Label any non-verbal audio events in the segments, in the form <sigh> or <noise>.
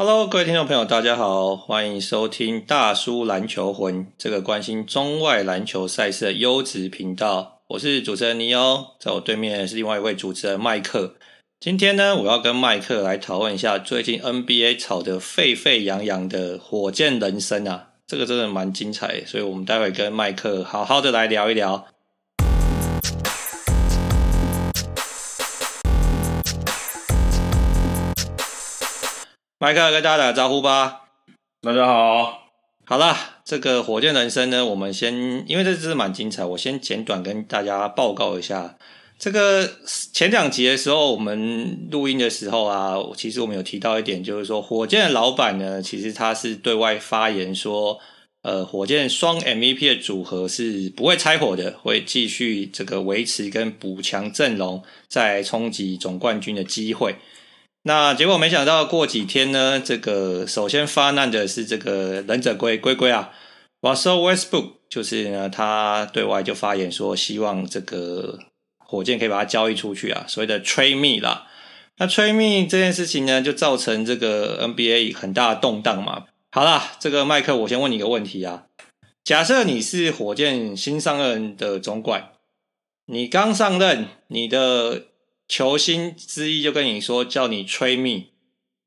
Hello，各位听众朋友，大家好，欢迎收听大叔篮球魂这个关心中外篮球赛事的优质频道。我是主持人尼欧，在我对面是另外一位主持人麦克。今天呢，我要跟麦克来讨论一下最近 NBA 炒得沸沸扬扬的火箭人生啊，这个真的蛮精彩，所以我们待会跟麦克好好的来聊一聊。麦克跟大家打个招呼吧。大家好，好啦，这个火箭人生呢，我们先，因为这真的蛮精彩，我先简短跟大家报告一下。这个前两集的时候，我们录音的时候啊，其实我们有提到一点，就是说火箭的老板呢，其实他是对外发言说，呃，火箭双 MVP 的组合是不会拆伙的，会继续这个维持跟补强阵容，再冲击总冠军的机会。那结果没想到过几天呢，这个首先发难的是这个忍者龟龟龟啊，Russell Westbrook，就是呢他对外就发言说，希望这个火箭可以把它交易出去啊，所谓的 trade me 啦。那 trade me 这件事情呢，就造成这个 NBA 很大的动荡嘛。好啦，这个麦克，我先问你一个问题啊，假设你是火箭新上任的总管，你刚上任，你的球星之一就跟你说，叫你 trade me，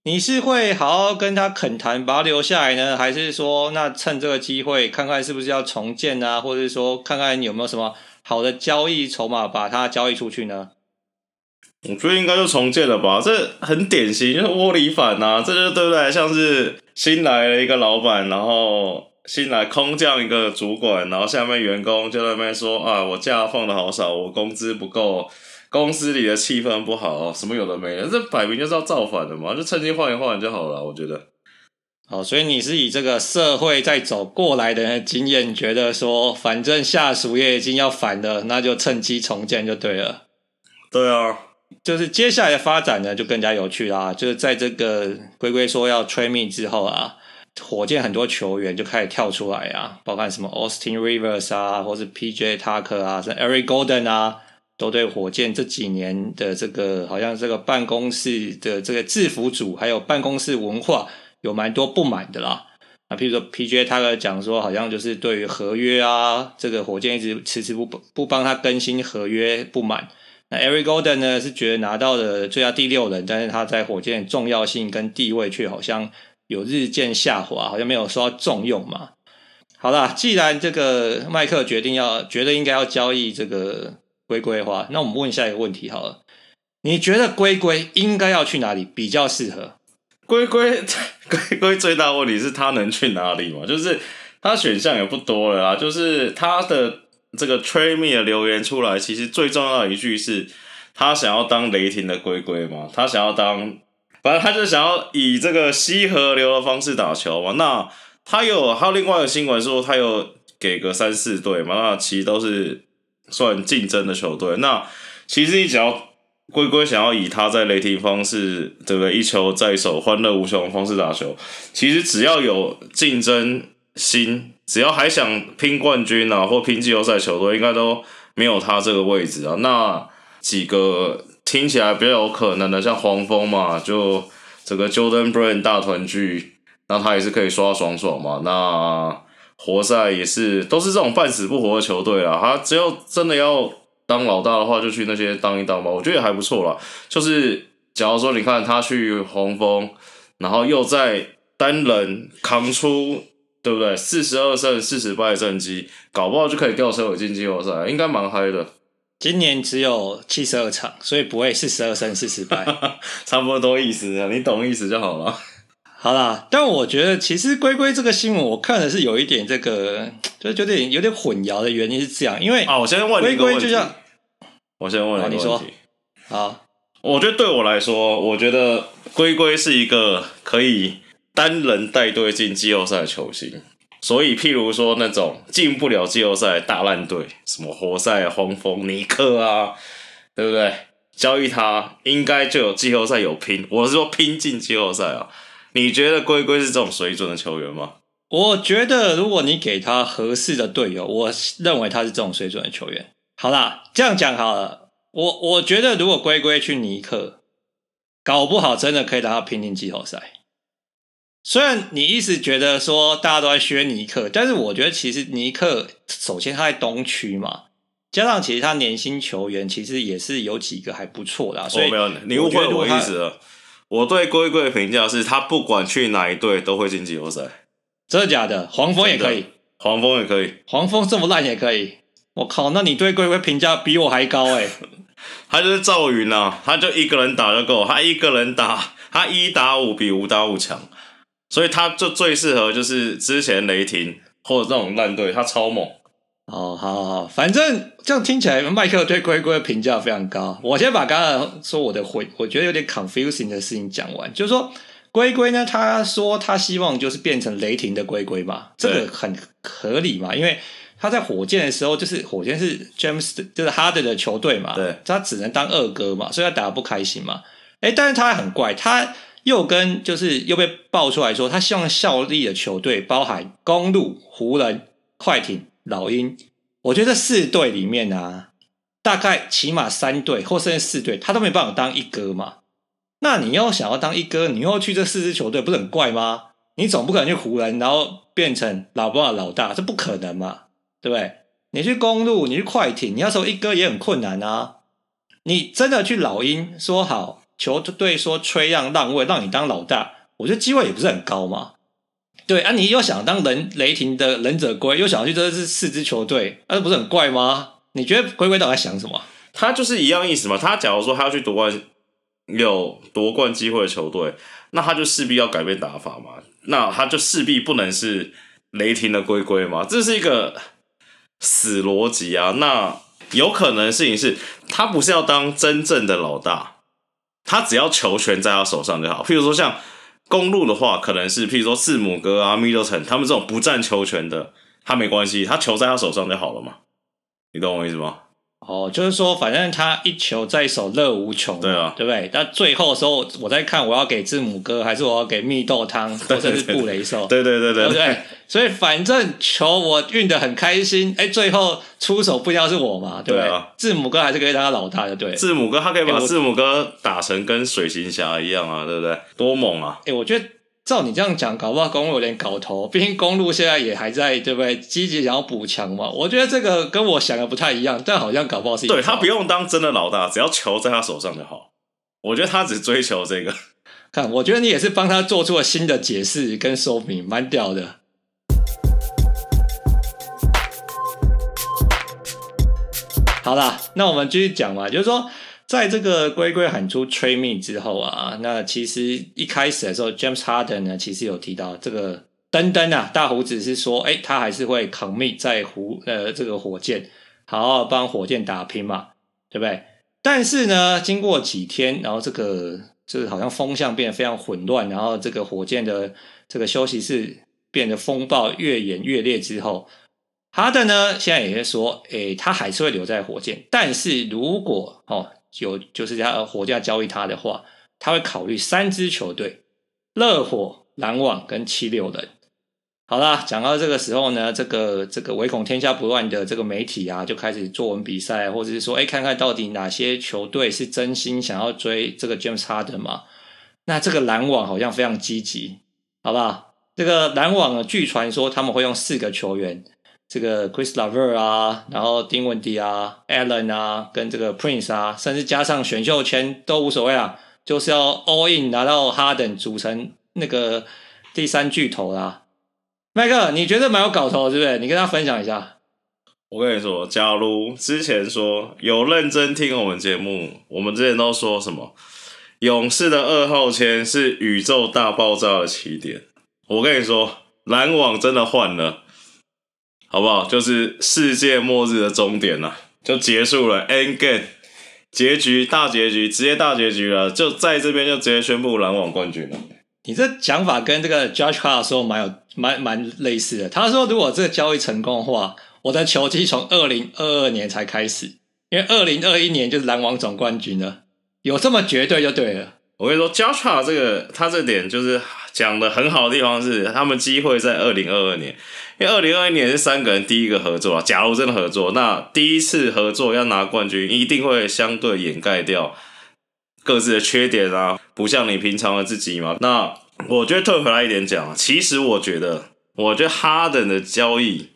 你是会好好跟他恳谈，把他留下来呢，还是说那趁这个机会看看是不是要重建啊，或者是说看看有没有什么好的交易筹码把他交易出去呢？我觉得应该就重建了吧，这很典型，就是窝里反呐，这就对不对？像是新来了一个老板，然后新来空降一个主管，然后下面员工就在那边说啊，我假放的好少，我工资不够。公司里的气氛不好，什么有的没的，这摆明就是要造反的嘛，就趁机换一换就好了，我觉得。好，所以你是以这个社会在走过来的经验，觉得说，反正下属也已经要反了，那就趁机重建就对了。对啊，就是接下来的发展呢，就更加有趣啦。就是在这个龟龟说要 train me 之后啊，火箭很多球员就开始跳出来啊，包括什么 Austin Rivers 啊，或是 PJ Tucker 啊，是 Eric Golden 啊。都对火箭这几年的这个好像这个办公室的这个制服组，还有办公室文化有蛮多不满的啦。那譬如说 PJ 他在讲说，好像就是对于合约啊，这个火箭一直迟迟不不帮他更新合约不满。那 Eric Golden 呢是觉得拿到了最佳第六人，但是他在火箭重要性跟地位却好像有日渐下滑，好像没有受到重用嘛。好啦，既然这个麦克决定要觉得应该要交易这个。龟龟的话，那我们问下一个问题好了，你觉得龟龟应该要去哪里比较适合？龟龟 <laughs> 龟龟最大问题是它能去哪里嘛？就是它选项也不多了啦。就是它的这个 trade me 的留言出来，其实最重要一句是，他想要当雷霆的龟龟嘛，他想要当，反正他就想要以这个西河流的方式打球嘛。那他有还有另外一个新闻说，他有给个三四队嘛，那其实都是。算竞争的球队，那其实你只要龟龟想要以他在雷霆方式，对不对？一球在手，欢乐无穷的方式打球，其实只要有竞争心，只要还想拼冠军啊，或拼季后赛球队，应该都没有他这个位置啊。那几个听起来比较有可能的，像黄蜂嘛，就这个 Jordan Brand 大团聚，那他也是可以刷爽爽嘛。那活塞也是，都是这种半死不活的球队啦。他只要真的要当老大的话，就去那些当一当吧。我觉得也还不错啦。就是假如说你看他去红蜂，然后又在单人扛出，对不对？四十二胜四十败的战绩，搞不好就可以吊车尾进季后赛，应该蛮嗨的。今年只有七十二场，所以不会四十二胜四十败，<laughs> 差不多意思啊，你懂意思就好了。好啦，但我觉得其实龟龟这个新闻，我看的是有一点这个，<tsk> 就是有点有点混淆的原因是这样，因为啊，我先问龟龟就像我先问你一个问题，哦、你说。好，我觉得对我来说，我觉得龟龟是一个可以单人带队进季后赛的球星，所以譬如说那种进不了季后赛的大烂队，什么活塞、黄蜂、尼克啊，对不对？交易他应该就有季后赛有拼，我是说拼进季后赛啊。你觉得龟龟是这种水准的球员吗？我觉得，如果你给他合适的队友，我认为他是这种水准的球员。好啦，这样讲好了。我我觉得，如果龟龟去尼克，搞不好真的可以让他拼进季后赛。虽然你一直觉得说大家都在削尼克，但是我觉得其实尼克首先他在东区嘛，加上其实他年薪球员其实也是有几个还不错的，所以、哦、没有你误会我意思了。我对龟龟的评价是他不管去哪一队都会进季后赛，真的假的？黄蜂也可以，黄蜂也可以，黄蜂这么烂也可以。我靠，那你对龟龟评价比我还高哎、欸！<laughs> 他就是赵云啊，他就一个人打就够，他一个人打，<laughs> 他一打五比五打五强，所以他就最适合就是之前雷霆或者这种烂队，他超猛。哦，好好好，反正这样听起来，麦克对龟龟的评价非常高。我先把刚刚说我的回，我觉得有点 confusing 的事情讲完，就是说龟龟呢，他说他希望就是变成雷霆的龟龟嘛，这个很合理嘛，因为。他在火箭的时候，就是火箭是 James 就是哈登的球队嘛，对，他只能当二哥嘛，所以他打得不开心嘛。哎，但是他很怪，他又跟就是又被爆出来说，他希望效力的球队包含公路、湖人、快艇、老鹰。我觉得四队里面啊，大概起码三队或甚至四队，他都没办法当一哥嘛。那你要想要当一哥，你又去这四支球队，不是很怪吗？你总不可能去湖人，然后变成老爸老大，这不可能嘛。对不对？你去公路，你去快艇，你要说一哥也很困难啊。你真的去老鹰说好，球队说吹让让位，让你当老大，我觉得机会也不是很高嘛。对啊，你又想当人雷霆的忍者龟，又想要去这是四支球队，那、啊、不是很怪吗？你觉得龟龟到底在想什么？他就是一样意思嘛。他假如说他要去夺冠，有夺冠机会的球队，那他就势必要改变打法嘛。那他就势必不能是雷霆的龟龟嘛。这是一个。死逻辑啊！那有可能的事情是，他不是要当真正的老大，他只要球权在他手上就好。譬如说像公路的话，可能是譬如说字母哥啊、米勒城他们这种不占球权的，他没关系，他球在他手上就好了嘛。你懂我意思吗？哦，就是说，反正他一球在手，乐无穷，对啊，对不对？但最后的时候，我在看，我要给字母哥，还是我要给蜜豆汤，或者是布雷兽？对对对对，对，对，对，所以反正球我运的很开心，哎，最后出手不一定要是我嘛，对不对？对啊，字母哥还是可以当他老大的，对。字母哥他可以把字母哥打成跟水行侠一样啊，对不对？多猛啊！哎，我觉得。照你这样讲，搞不好公路有点搞头。毕竟公路现在也还在，对不对？积极想要补强嘛。我觉得这个跟我想的不太一样，但好像搞不好是。对，他不用当真的老大，只要球在他手上就好。我觉得他只追求这个。看，我觉得你也是帮他做出了新的解释跟说明，蛮屌的。好啦，那我们继续讲嘛，就是说。在这个龟龟喊出 trade me 之后啊，那其实一开始的时候，James Harden 呢，其实有提到这个登登啊，大胡子是说，哎，他还是会 commit 在湖呃这个火箭，好好帮火箭打拼嘛，对不对？但是呢，经过几天，然后这个就是好像风向变得非常混乱，然后这个火箭的这个休息室变得风暴越演越烈之后，哈登呢现在也是说，哎，他还是会留在火箭，但是如果哦。有就是要火价交易他的话，他会考虑三支球队：热火、篮网跟七六人。好啦，讲到这个时候呢，这个这个唯恐天下不乱的这个媒体啊，就开始作文比赛，或者是说，哎，看看到底哪些球队是真心想要追这个 James Harden 嘛？那这个篮网好像非常积极，好不好？这个篮网呢，据传说他们会用四个球员。这个 Chris LeVert 啊，然后丁文迪啊，Allen 啊，跟这个 Prince 啊，甚至加上选秀签都无所谓啊，就是要 all in 拿到 Harden 组成那个第三巨头啦。麦克，你觉得蛮有搞头，对不对？你跟他分享一下。我跟你说，假如之前说有认真听我们节目，我们之前都说什么？勇士的二号签是宇宙大爆炸的起点。我跟你说，篮网真的换了。好不好？就是世界末日的终点了，就结束了，end game，结局大结局，直接大结局了，就在这边就直接宣布篮网冠军了。你这讲法跟这个 Josh Hart 说蛮有蛮蛮类似的。他说，如果这个交易成功的话，我的球季从二零二二年才开始，因为二零二一年就是篮网总冠军了，有这么绝对就对了。我跟你说，Joshua 这个他这点就是讲的很好的地方是，他们机会在二零二二年。因为二零二一年是三个人第一个合作啊，假如真的合作，那第一次合作要拿冠军，一定会相对掩盖掉各自的缺点啊，不像你平常的自己嘛。那我觉得退回来一点讲，其实我觉得，我觉得哈登的交易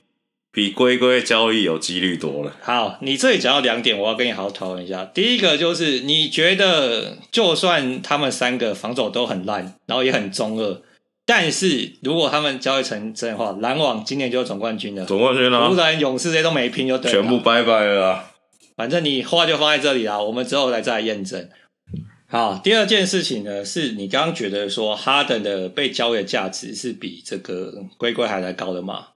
比龟龟交易有几率多了。好，你这里讲到两点，我要跟你好好讨论一下。第一个就是你觉得，就算他们三个防守都很烂，然后也很中二，但是如果他们交易成真的话，篮网今年就是总冠军了。总冠军了，湖人、勇士这些都没拼就对了，全部拜拜了。反正你话就放在这里啦，我们之后来再来验证。好，第二件事情呢，是你刚刚觉得说哈登的被交易的价值是比这个龟龟还来高的嘛？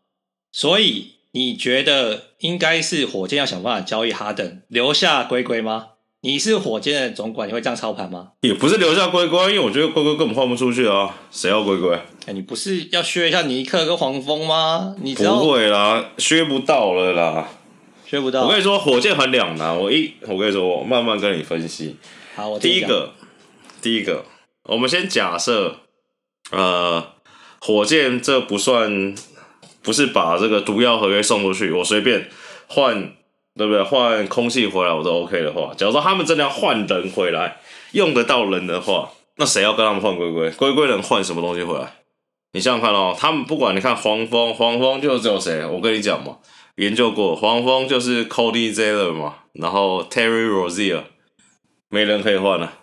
所以你觉得应该是火箭要想办法交易哈登，留下龟龟吗？你是火箭的总管，你会这样操盘吗？也不是留下龟龟，因为我觉得龟龟根本换不出去啊，谁要龟龟？哎，你不是要削一下尼克跟黄蜂吗？你不会啦，削不到了啦，削不到。我跟你说，火箭很两难，我一我跟你说，我慢慢跟你分析。好，我第一个，第一个，我们先假设，呃，火箭这不算，不是把这个毒药合约送出去，我随便换，对不对？换空气回来我都 OK 的话，假如说他们真的要换人回来，用得到人的话，那谁要跟他们换龟龟？龟龟能换什么东西回来？你想想看哦，他们不管你看黄蜂，黄蜂就只有谁？我跟你讲嘛，研究过，黄蜂就是 Cody Zeller 嘛，然后 Terry Rozier。没人可以换了，啊，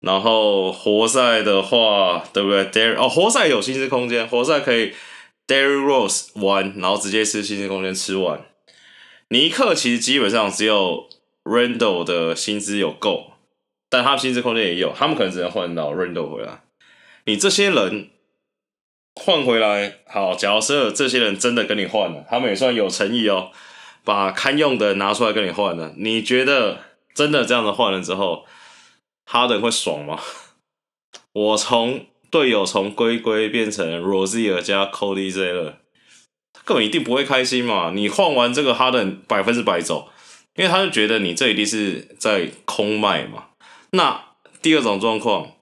然后活塞的话，对不对？Derrick 哦，活塞有薪资空间，活塞可以 Derrick Rose 玩，然后直接吃薪资空间吃完。尼克其实基本上只有 Randle 的薪资有够，但他薪资空间也有，他们可能只能换到 Randle 回来。你这些人换回来，好，假设这些人真的跟你换了，他们也算有诚意哦，把堪用的拿出来跟你换了，你觉得？真的这样子换了之后，哈登会爽吗？<laughs> 我从队友从龟龟变成 Rosier 加 Cody Zeller，他根本一定不会开心嘛！你换完这个哈登百分之百走，因为他就觉得你这一定是在空卖嘛。那第二种状况，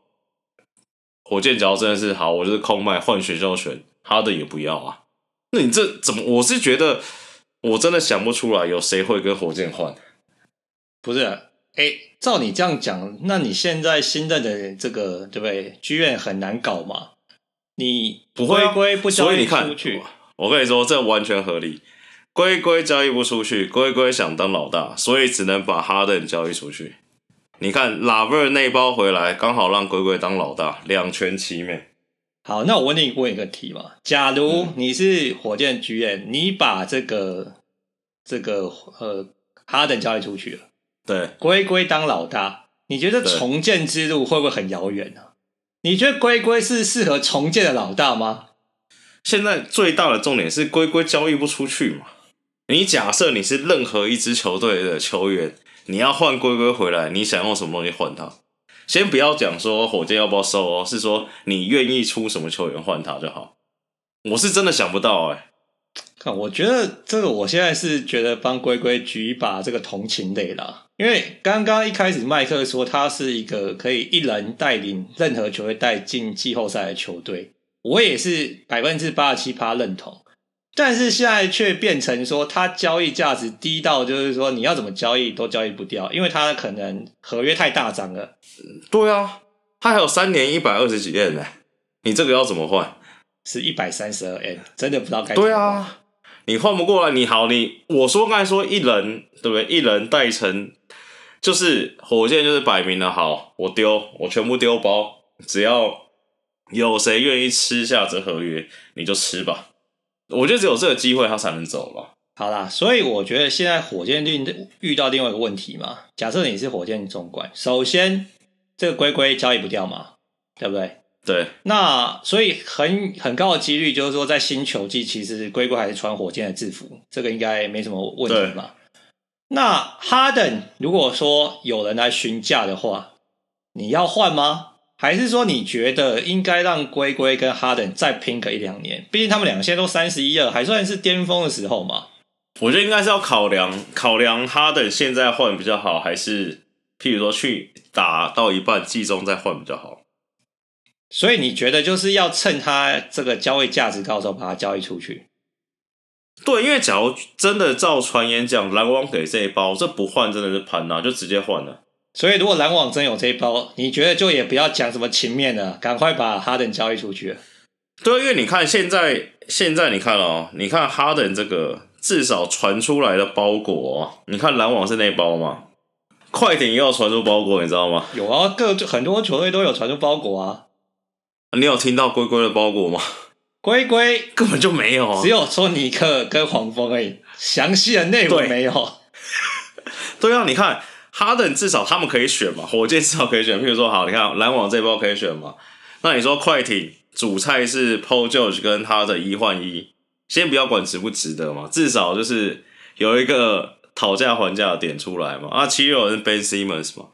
火箭只要真的是好，我就是空卖换选秀权，哈登也不要啊。那你这怎么？我是觉得我真的想不出来有谁会跟火箭换。不是，哎，照你这样讲，那你现在新任的这个对不对？剧院很难搞嘛？你不会龟龟不交易出去，我跟你说，这完全合理。龟龟交易不出去，龟龟想当老大，所以只能把哈登交易出去。你看拉贝尔那包回来，刚好让龟龟当老大，两全其美。好，那我问你问一个题嘛？假如你是火箭剧院，你把这个这个呃哈登交易出去了。对，龟龟当老大，你觉得重建之路会不会很遥远呢？你觉得龟龟是适合重建的老大吗？现在最大的重点是龟龟交易不出去嘛？你假设你是任何一支球队的球员，你要换龟龟回来，你想用什么东西换他？先不要讲说火箭要不要收哦，是说你愿意出什么球员换他就好。我是真的想不到哎、欸。看，我觉得这个，我现在是觉得帮龟龟举一把这个同情泪啦。因为刚刚一开始麦克说他是一个可以一人带领任何球队带进季后赛的球队，我也是百分之八十七趴认同。但是现在却变成说他交易价值低到就是说你要怎么交易都交易不掉，因为他可能合约太大张了。对啊，他还有三年一百二十几 M 呢，你这个要怎么换？是一百三十二 M，真的不知道该。对啊。你换不过来，你好，你我说刚才说一人对不对？一人带成就是火箭，就是摆明了好，我丢，我全部丢包，只要有谁愿意吃下这合约，你就吃吧。我觉得只有这个机会，他才能走吧。好啦，所以我觉得现在火箭队遇到另外一个问题嘛。假设你是火箭总管，首先这个龟龟交易不掉嘛，对不对？对，那所以很很高的几率就是说，在新球季，其实龟龟还是穿火箭的制服，这个应该没什么问题嘛。那哈登如果说有人来询价的话，你要换吗？还是说你觉得应该让龟龟跟哈登再拼个一两年？毕竟他们两个现在都三十一了，还算是巅峰的时候嘛。我觉得应该是要考量考量哈登现在换比较好，还是譬如说去打到一半季中再换比较好？所以你觉得就是要趁他这个交易价值高的时候把它交易出去？对，因为假如真的照传言讲，篮网给这一包，这不换真的是盘呐，就直接换了。所以如果篮网真有这一包，你觉得就也不要讲什么情面了，赶快把哈登交易出去。对，因为你看现在，现在你看哦，你看哈登这个至少传出来的包裹，哦，你看篮网是那包吗？快艇也有传出包裹，你知道吗？有啊，各很多球队都有传出包裹啊。你有听到龟龟的包裹吗？龟龟根本就没有，只有说尼克跟黄蜂而已，详细的内容没有。对，<laughs> 对啊，你看哈登至少他们可以选嘛，火箭至少可以选。譬如说，好，你看篮网这波可以选嘛？那你说快艇？主菜是 Paul George 跟他的一换一，先不要管值不值得嘛，至少就是有一个讨价还价的点出来嘛。啊，七六人 Ben Simmons 嘛，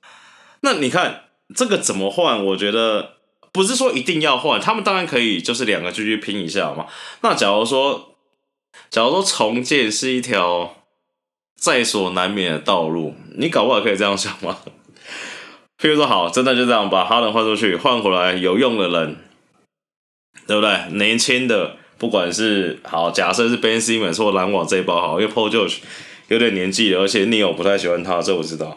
那你看这个怎么换？我觉得不是说一定要换，他们当然可以，就是两个继续拼一下嘛。那假如说，假如说重建是一条在所难免的道路，你搞不好可以这样想嘛。<laughs> 譬如说，好，真的就这样把哈登换出去，换回来有用的人。对不对？年轻的，不管是好，假设是 Ben Simmons 或篮网这一包好，因为 Paul George 有点年纪了，而且 Neil 不太喜欢他，这我知道。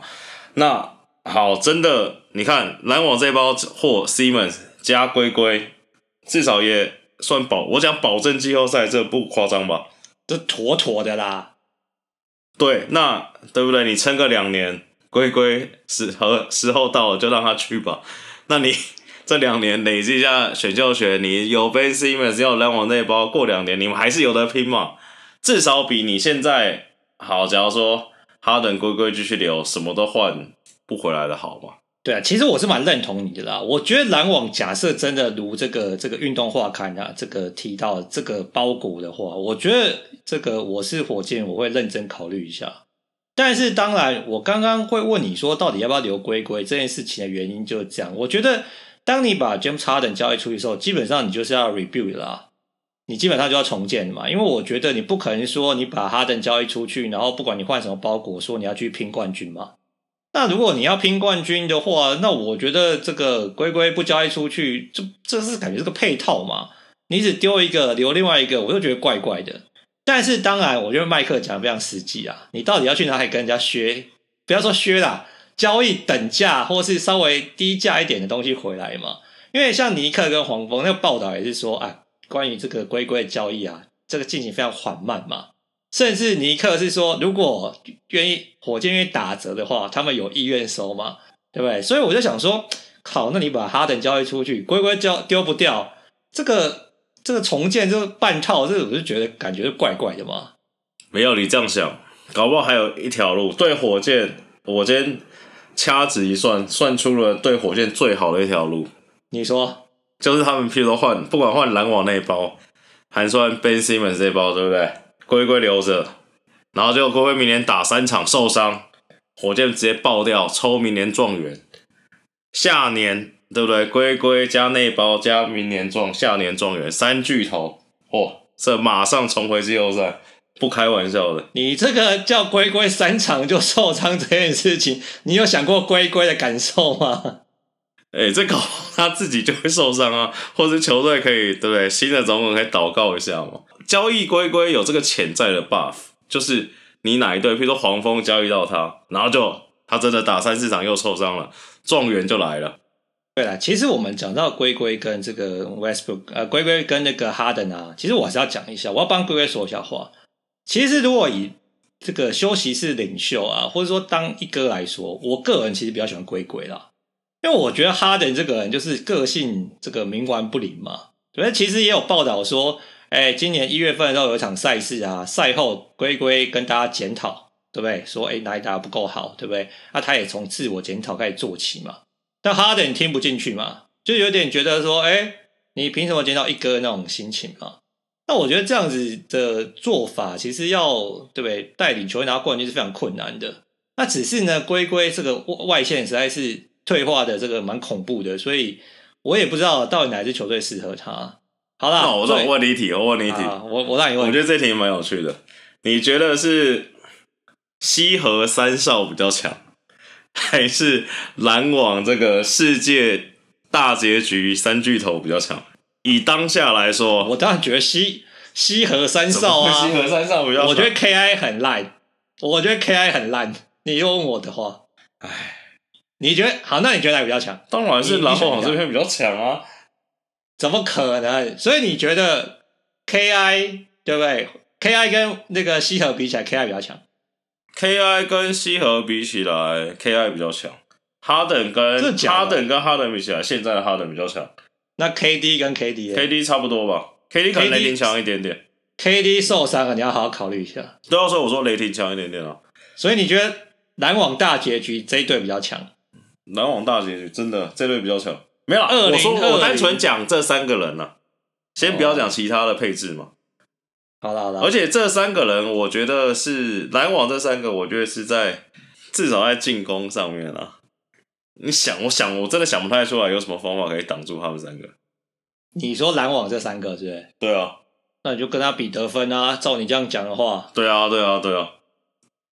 那好，真的，你看篮网这一包或 Simmons 加龟龟，至少也算保，我讲保证季后赛，这不夸张吧？这妥妥的啦。对，那对不对？你撑个两年，龟龟时和时候到了，就让他去吧。<laughs> 那你。这两年累积一下选秀权，你有 Ben Simmons，有篮网那一包，过两年你们还是有得拼嘛？至少比你现在好。假如说哈登龟龟继续留，什么都换不回来的好嘛？对啊，其实我是蛮认同你的啦。我觉得篮网假设真的如这个这个运动画刊啊，这个提到这个包裹的话，我觉得这个我是火箭，我会认真考虑一下。但是当然，我刚刚会问你说，到底要不要留龟龟这件事情的原因就是这样，我觉得。当你把 James Harden 交易出去的时候，基本上你就是要 rebuild 啦，你基本上就要重建嘛。因为我觉得你不可能说你把 Harden 交易出去，然后不管你换什么包裹，说你要去拼冠军嘛。那如果你要拼冠军的话，那我觉得这个龟龟不交易出去，这这是感觉是个配套嘛。你只丢一个留另外一个，我就觉得怪怪的。但是当然，我觉得麦克讲的非常实际啊。你到底要去哪里跟人家削？不要说削啦。交易等价或是稍微低价一点的东西回来嘛？因为像尼克跟黄蜂那个报道也是说啊，关于这个龟龟的交易啊，这个进行非常缓慢嘛。甚至尼克是说，如果愿意火箭愿意打折的话，他们有意愿收嘛，对不对？所以我就想说，靠，那你把哈登交易出去，龟龟交丢不掉，这个这个重建这个半套，这个我就觉得感觉是怪怪的嘛。没有你这样想，搞不好还有一条路。对火箭，我今天。掐指一算，算出了对火箭最好的一条路。你说，就是他们譬如说换，不管换篮网那一包，还是换 Ben Simmons 这一包，对不对？龟龟留着，然后结果龟龟明年打三场受伤，火箭直接爆掉，抽明年状元。下年对不对？龟龟加内包加明年状，下年状元三巨头，嚯，这马上重回季后赛。不开玩笑的，你这个叫龟龟三场就受伤这件事情，你有想过龟龟的感受吗？哎、欸，这搞他自己就会受伤啊，或者球队可以对不对？新的总统可以祷告一下嘛。交易龟龟有这个潜在的 buff，就是你哪一队，譬如说黄蜂交易到他，然后就他真的打三四场又受伤了，状元就来了。对了，其实我们讲到龟龟跟这个 Westbrook，呃，龟龟跟那个哈登啊，其实我还是要讲一下，我要帮龟龟说一下话。其实，如果以这个休息室领袖啊，或者说当一哥来说，我个人其实比较喜欢龟龟啦，因为我觉得哈登这个人就是个性这个冥顽不灵嘛。所以其实也有报道说，哎，今年一月份的时候有一场赛事啊，赛后龟龟跟大家检讨，对不对？说哎哪里打得不够好，对不对？那他也从自我检讨开始做起嘛。但哈登听不进去嘛，就有点觉得说，哎，你凭什么检讨一哥那种心情嘛？那我觉得这样子的做法，其实要对不对？带领球队拿冠军是非常困难的。那只是呢，龟龟这个外线实在是退化的这个蛮恐怖的，所以我也不知道到底哪支球队适合他。好啦，那我再问你一题，我问你一题，啊、我我让你问。我觉得这题蛮有趣的。你觉得是西河三少比较强，还是篮网这个世界大结局三巨头比较强？以当下来说，我当然觉得西西河三少啊，西河三少比较。我觉得 KI 很烂，我觉得 KI 很烂。你又问我的话，哎，你觉得好？那你觉得哪个比较强？当然是篮网这边比较强啊！怎么可能？所以你觉得 KI 对不对？KI 跟那个西河比起来，KI 比较强。KI 跟西河比起来，KI 比较强。哈登跟哈登跟哈登比起来，现在的哈登比较强。那 KD 跟 KD，KD 差不多吧？KD 可能雷霆强一点点。KD 受伤了，你要好好考虑一下。对啊，所以我说雷霆强一点点啊。所以你觉得篮网大结局这一队比较强？篮网大结局真的这队比较强。没有我说我单纯讲这三个人啊，先不要讲其他的配置嘛。好了好了，而且这三个人，我觉得是篮网这三个，我觉得是在至少在进攻上面啊。你想，我想，我真的想不太出来有什么方法可以挡住他们三个。你说篮网这三个是不是？对啊，那你就跟他比得分啊。照你这样讲的话，对啊，对啊，对啊。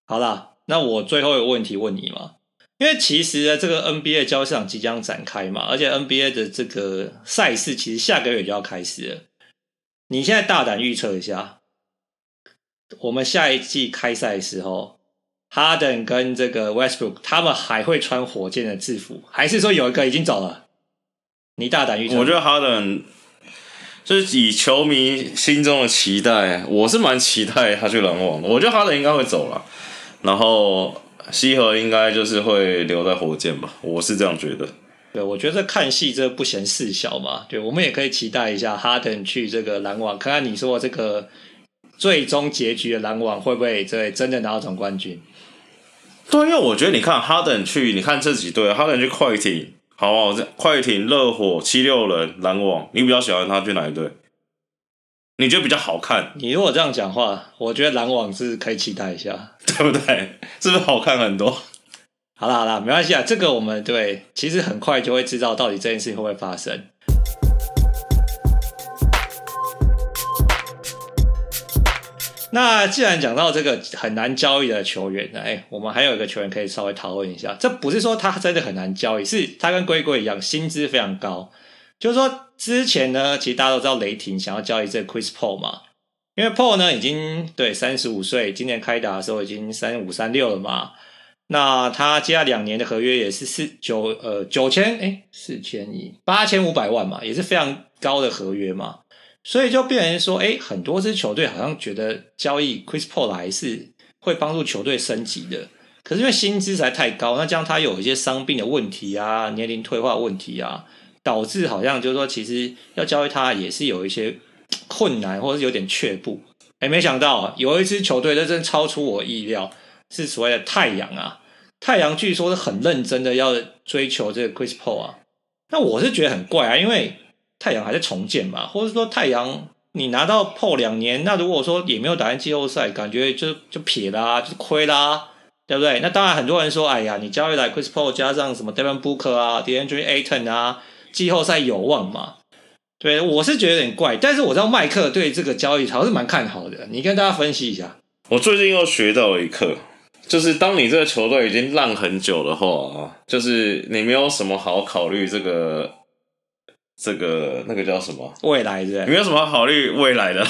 好啦，那我最后一个问题问你嘛，因为其实呢，这个 NBA 交易市场即将展开嘛，而且 NBA 的这个赛事其实下个月就要开始了。你现在大胆预测一下。我们下一季开赛的时候，哈登跟这个 Westbrook 他们还会穿火箭的制服，还是说有一个已经走了？你大胆预测。我觉得哈登就是以球迷心中的期待，我是蛮期待他去篮网的。我觉得哈登应该会走了，然后西河应该就是会留在火箭吧，我是这样觉得。对，我觉得看戏这不嫌事小嘛。对，我们也可以期待一下哈登去这个篮网，看看你说这个。最终结局的篮网会不会对真的拿到总冠军？对，因为我觉得你看哈登去，你看这几队，哈登去快艇，好不好？这快艇、热火、七六人、篮网，你比较喜欢他去哪一队？你觉得比较好看？你如果这样讲话，我觉得篮网是可以期待一下，<laughs> 对不对？是不是好看很多？好啦好啦，没关系啊，这个我们对，其实很快就会知道到底这件事情会不会发生。那既然讲到这个很难交易的球员，哎，我们还有一个球员可以稍微讨论一下。这不是说他真的很难交易，是他跟龟龟一样，薪资非常高。就是说之前呢，其实大家都知道雷霆想要交易这个 Chris Paul 嘛，因为 Paul 呢已经对三十五岁，今年开打的时候已经三五三六了嘛。那他接下来两年的合约也是四九呃九千哎四千亿八千五百万嘛，也是非常高的合约嘛。所以就变成说，哎，很多支球队好像觉得交易 Chris Paul 来是会帮助球队升级的，可是因为薪资实在太高，那这样他有一些伤病的问题啊，年龄退化问题啊，导致好像就是说，其实要交易他也是有一些困难，或者是有点却步。哎，没想到有一支球队，这真超出我意料，是所谓的太阳啊！太阳据说是很认真的要追求这个 Chris Paul 啊，那我是觉得很怪啊，因为。太阳还在重建嘛，或者说太阳你拿到 Paul 两年，那如果说也没有打进季后赛，感觉就就撇啦，就亏啦，对不对？那当然很多人说，哎呀，你交易来 Chris Paul 加上什么 Devin Booker 啊，DeAndre Ayton 啊，季后赛有望嘛？对，我是觉得有点怪，但是我知道麦克对这个交易还是蛮看好的，你跟大家分析一下。我最近又学到了一课，就是当你这个球队已经烂很久的话啊，就是你没有什么好考虑这个。这个那个叫什么？未来对，你没有什么考虑未来的，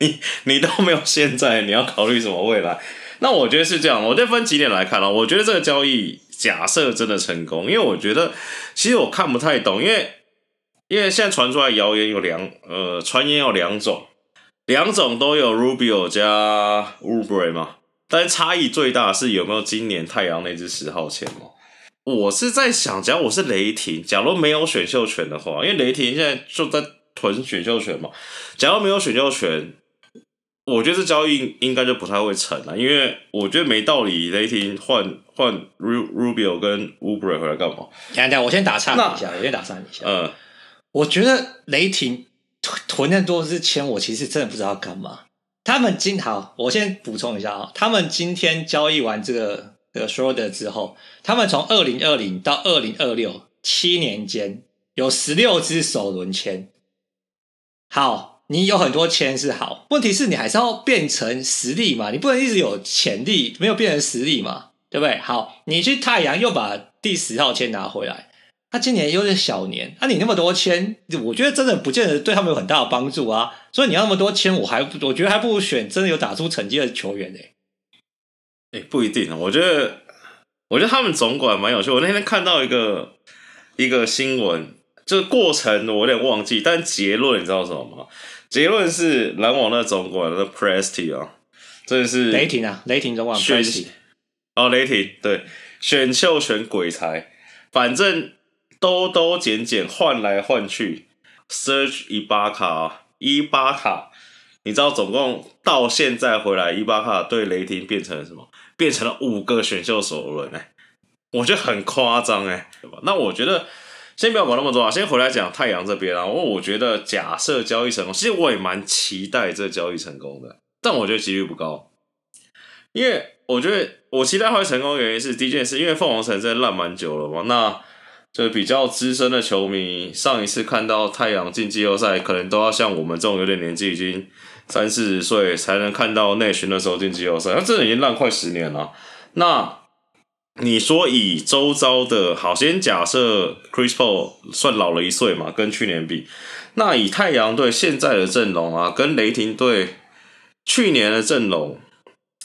你你都没有现在，你要考虑什么未来？那我觉得是这样，我再分几点来看了。我觉得这个交易假设真的成功，因为我觉得其实我看不太懂，因为因为现在传出来谣言有两呃，传言有两种，两种都有 Rubio 加 u b r e 嘛，但是差异最大是有没有今年太阳那支十号签嘛。我是在想，假如我是雷霆，假如没有选秀权的话，因为雷霆现在就在囤选秀权嘛。假如没有选秀权，我觉得这交易应该就不太会成了，因为我觉得没道理，雷霆换换 Rubio 跟 Oubre 回来干嘛？等等，我先打岔一下，我先打岔一下。嗯，我觉得雷霆囤囤那么多支签，我其实真的不知道干嘛。他们今好，我先补充一下啊，他们今天交易完这个。的说的之后，他们从二零二零到二零二六七年间有十六支首轮签。好，你有很多签是好，问题是你还是要变成实力嘛？你不能一直有潜力没有变成实力嘛？对不对？好，你去太阳又把第十号签拿回来，他今年又是小年，那、啊、你那么多签，我觉得真的不见得对他们有很大的帮助啊。所以你要那么多签，我还我觉得还不如选真的有打出成绩的球员呢、欸。哎，不一定啊。我觉得，我觉得他们总管蛮有趣。我那天看到一个一个新闻，这个过程我有点忘记，但结论你知道什么吗？结论是篮网的总管的 Presti 啊，真的是雷霆啊，雷霆总管 Presti 哦，雷霆对，选秀选鬼才，反正兜兜捡捡换来换去，Serge Ibaka 伊巴卡，你知道总共到现在回来，伊巴卡对雷霆变成了什么？变成了五个选秀首轮哎，我觉得很夸张哎，对吧？那我觉得先不要管那么多啊，先回来讲太阳这边啊。因为我觉得假设交易成功，其实我也蛮期待这交易成功的，但我觉得几率不高。因为我觉得我期待会成功的原因是，第一件事，因为凤凰城真的烂蛮久了嘛。那就比较资深的球迷，上一次看到太阳进季后赛，可能都要像我们这种有点年纪已经。三四十岁才能看到内巡的时候进季后赛，那这已经烂快十年了。那你说以周遭的好，先假设 Chris Paul 算老了一岁嘛，跟去年比，那以太阳队现在的阵容啊，跟雷霆队去年的阵容，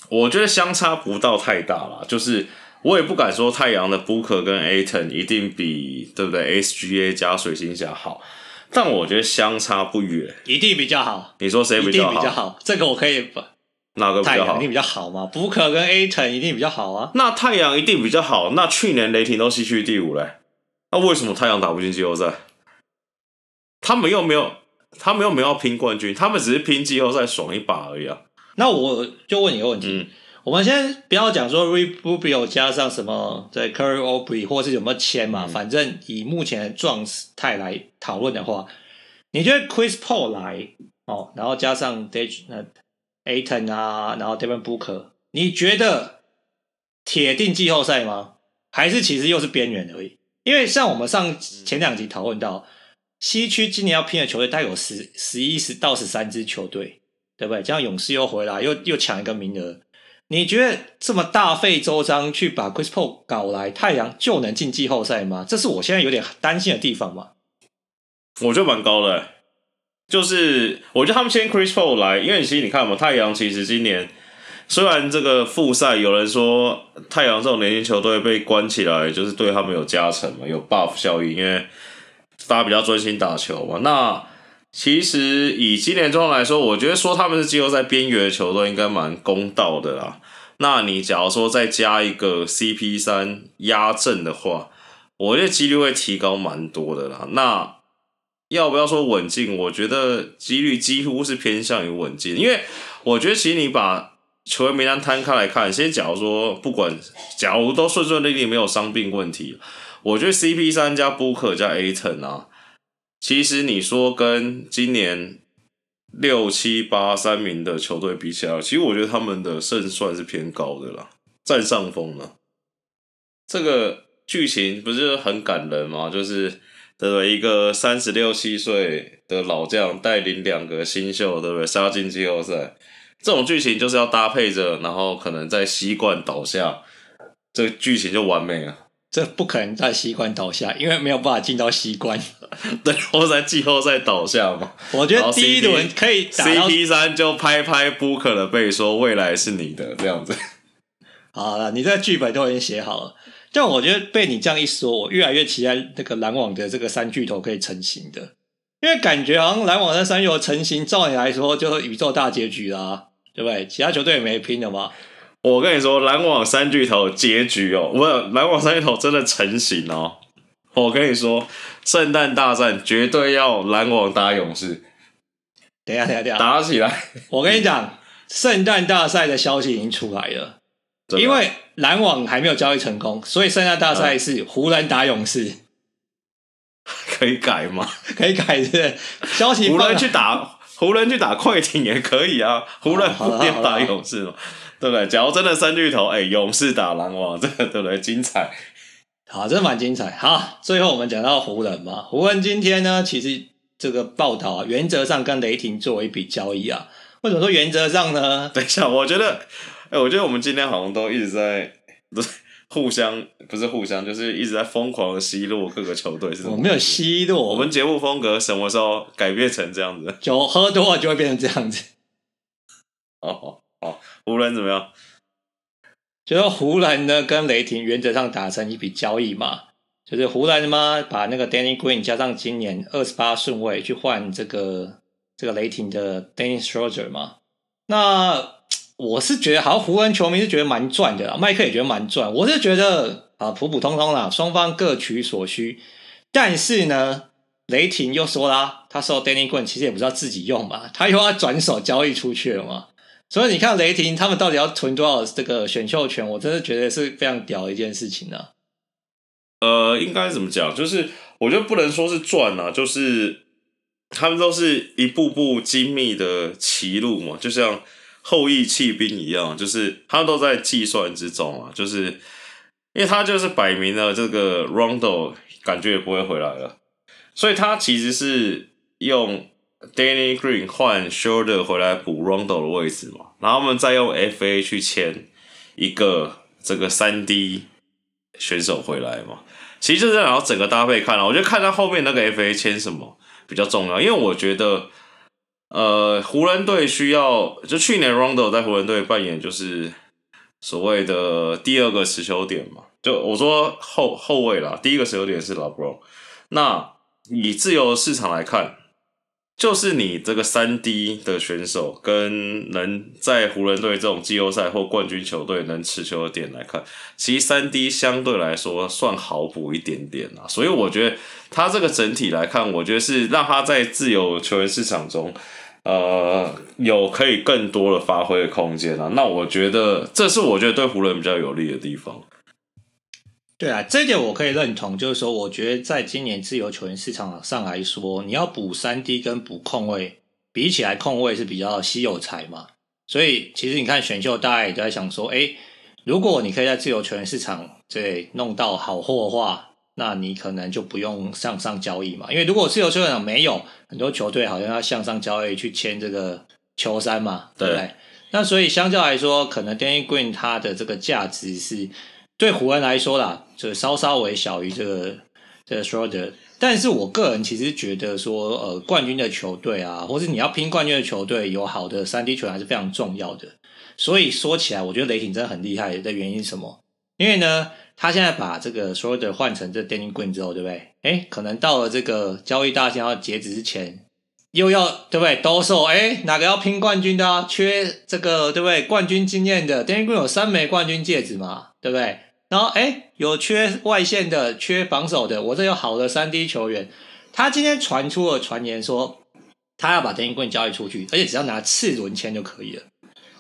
我觉得相差不到太大啦。就是我也不敢说太阳的 Booker 跟 Ayton 一定比对不对 SGA 加水星侠好。但我觉得相差不远，一定比较好。你说谁比较好？一定比较好，这个我可以。哪个比较好？一定比较好吗？布克跟 Ayton 一定比较好啊。那太阳一定比较好。那去年雷霆都西区第五嘞，那为什么太阳打不进季后赛？他们又没有，他们又没有拼冠军，他们只是拼季后赛爽一把而已啊。那我就问你一个问题。嗯我们先不要讲说 Rubio 加上什么在 Curry Oubre 或是有没有签嘛，嗯、反正以目前的状态来讨论的话，你觉得 Chris Paul 来哦，然后加上 Aton 啊，然后 Devin Booker，你觉得铁定季后赛吗？还是其实又是边缘而已？因为像我们上前两集讨论到，西区今年要拼的球队大概有十、十一、十到十三支球队，对不对？这样勇士又回来，又又抢一个名额。你觉得这么大费周章去把 Chris Paul 搞来，太阳就能进季后赛吗？这是我现在有点担心的地方嘛。我觉得蛮高的，就是我觉得他们签 Chris Paul 来，因为其实你看嘛，太阳其实今年虽然这个复赛有人说太阳这种年轻球队被关起来，就是对他们有加成嘛，有 buff 效应，因为大家比较专心打球嘛。那其实以今年状况来说，我觉得说他们是季后赛边缘的球队，应该蛮公道的啦。那你假如说再加一个 CP 三压阵的话，我觉得几率会提高蛮多的啦。那要不要说稳进？我觉得几率几乎是偏向于稳进，因为我觉得其实你把球员名单摊开来看，先假如说不管假如都顺顺利利没有伤病问题，我觉得 CP 三加 Book 加 Aton 啊。其实你说跟今年六七八三名的球队比起来，其实我觉得他们的胜算是偏高的啦，占上风了。这个剧情不是很感人吗？就是对不对？一个三十六七岁的老将带领两个新秀，对不对？杀进季后赛，这种剧情就是要搭配着，然后可能在西冠倒下，这个剧情就完美了。这不可能在西冠倒下，因为没有办法进到西冠。<laughs> 对，或者在季后赛倒下嘛。我觉得第一轮可以打 CP 三就拍拍 Booker 的背，说未来是你的这样子。好了，你这个剧本都已经写好了。但我觉得被你这样一说，我越来越期待那个篮网的这个三巨头可以成型的，因为感觉好像篮网的三巨头成型，照理来说就是宇宙大结局啦，对不对？其他球队也没拼的嘛。我跟你说，篮网三巨头结局哦，不是篮网三巨头真的成型哦。我跟你说，圣诞大战绝对要篮网打勇士。等一下，等一下，等一下，打起来！我跟你讲，圣诞大赛的消息已经出来了，因为篮网还没有交易成功，所以剩下大赛是湖人打勇士。<laughs> 可以改吗？可以改是。消息湖人去打湖人去打快艇也可以啊，湖人不一定打勇士嘛。对不对？假如真的三巨头，哎，勇士打篮网，这 <laughs> 个对不对？精彩，好，真的蛮精彩。好，最后我们讲到湖人嘛，湖人今天呢，其实这个报道啊，原则上跟雷霆做一笔交易啊。为什么说原则上呢？等一下，我觉得，哎，我觉得我们今天好像都一直在不是互相，不是互相，就是一直在疯狂的奚落各个球队，是吗？我没有奚落，我们节目风格什么时候改变成这样子？<laughs> 酒喝多了就会变成这样子。哦。哦，湖人怎么样？就是湖人呢跟雷霆原则上达成一笔交易嘛，就是湖人嘛把那个 Danny Green 加上今年二十八顺位去换这个这个雷霆的 Danny Schroeder 嘛。那我是觉得，好像湖人球迷是觉得蛮赚的啦，麦克也觉得蛮赚。我是觉得啊，普普通通啦，双方各取所需。但是呢，雷霆又说啦，他收 Danny Gun 其实也不知道自己用嘛，他又要转手交易出去了嘛。所以你看雷霆他们到底要囤多少这个选秀权？我真的觉得是非常屌的一件事情呢。呃，应该怎么讲？就是我觉得不能说是赚啊，就是他们都是一步步精密的棋路嘛，就像后羿弃兵一样，就是他都在计算之中啊。就是因为他就是摆明了这个 Rondo 感觉也不会回来了，所以他其实是用。Danny Green 换 Shoulder 回来补 Rondo 的位置嘛，然后我们再用 FA 去签一个这个三 D 选手回来嘛。其实就是然后整个搭配看了，我觉得看到后面那个 FA 签什么比较重要，因为我觉得呃湖人队需要就去年 Rondo 在湖人队扮演就是所谓的第二个持球点嘛，就我说后后卫啦，第一个持球点是 LeBron。那以自由市场来看。就是你这个三 D 的选手，跟能在湖人队这种季后赛或冠军球队能持球的点来看，其实三 D 相对来说算好补一点点啊。所以我觉得他这个整体来看，我觉得是让他在自由球员市场中，呃，有可以更多的发挥的空间啊。那我觉得这是我觉得对湖人比较有利的地方。对啊，这一点我可以认同，就是说，我觉得在今年自由球员市场上来说，你要补三 D 跟补控卫，比起来控卫是比较稀有才嘛。所以其实你看选秀，大家也都在想说，哎，如果你可以在自由球员市场这弄到好货的话，那你可能就不用向上交易嘛。因为如果自由球员没有很多球队，好像要向上交易去签这个球衫嘛，对不对？那所以相较来说，可能 Danny Green 他的这个价值是。对湖人来说啦，就稍稍微小于这个这个 Schroeder，但是我个人其实觉得说，呃，冠军的球队啊，或是你要拼冠军的球队，有好的三 D 球员还是非常重要的。所以说起来，我觉得雷霆真的很厉害的原因是什么？因为呢，他现在把这个 Schroeder 换成这 Danny Green 之后，对不对？哎，可能到了这个交易大限要截止之前，又要对不对？兜售，哎，哪个要拼冠军的啊？缺这个对不对？冠军经验的 Danny Green 有三枚冠军戒指嘛，对不对？然后，哎，有缺外线的，缺防守的，我这有好的三 D 球员。他今天传出了传言说，他要把 Danny Green 交易出去，而且只要拿次轮签就可以了。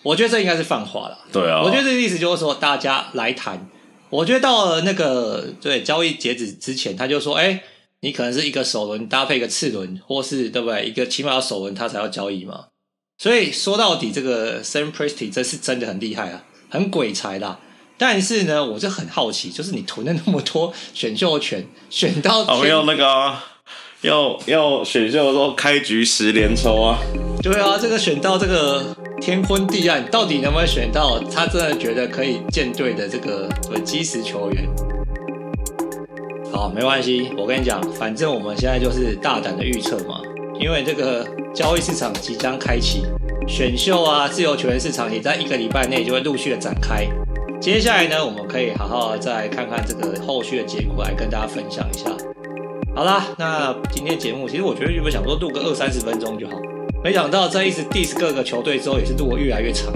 我觉得这应该是放话了。对啊，我觉得这个意思就是说，大家来谈。我觉得到了那个对交易截止之前，他就说，哎，你可能是一个首轮搭配一个次轮，或是对不对？一个起码要首轮他才要交易嘛。所以说到底，这个 Sam Presti 这是真的很厉害啊，很鬼才啦。但是呢，我就很好奇，就是你囤了那么多选秀权，<laughs> 选到我们要那个、啊、要要选秀的时候开局十连抽啊！对啊，这个选到这个天昏地暗，到底能不能选到他真的觉得可以建队的这个基石球员？好，没关系，我跟你讲，反正我们现在就是大胆的预测嘛，因为这个交易市场即将开启，选秀啊，自由球员市场也在一个礼拜内就会陆续的展开。接下来呢，我们可以好好再看看这个后续的结果，来跟大家分享一下。好啦，那今天节目其实我觉得原本想说录个二三十分钟就好，没想到在一直 diss 各个球队之后，也是路越来越长。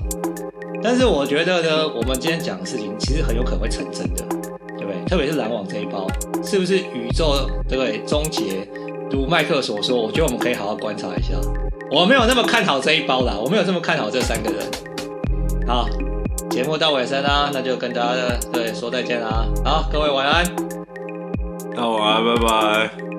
但是我觉得呢，我们今天讲的事情其实很有可能会成真的，对不对？特别是篮网这一包，是不是宇宙对不对？终结，如麦克所说，我觉得我们可以好好观察一下。我没有那么看好这一包啦，我没有这么看好这三个人。好。节目到尾声啦，那就跟大家对说再见啦。好，各位晚安。那晚安，拜拜。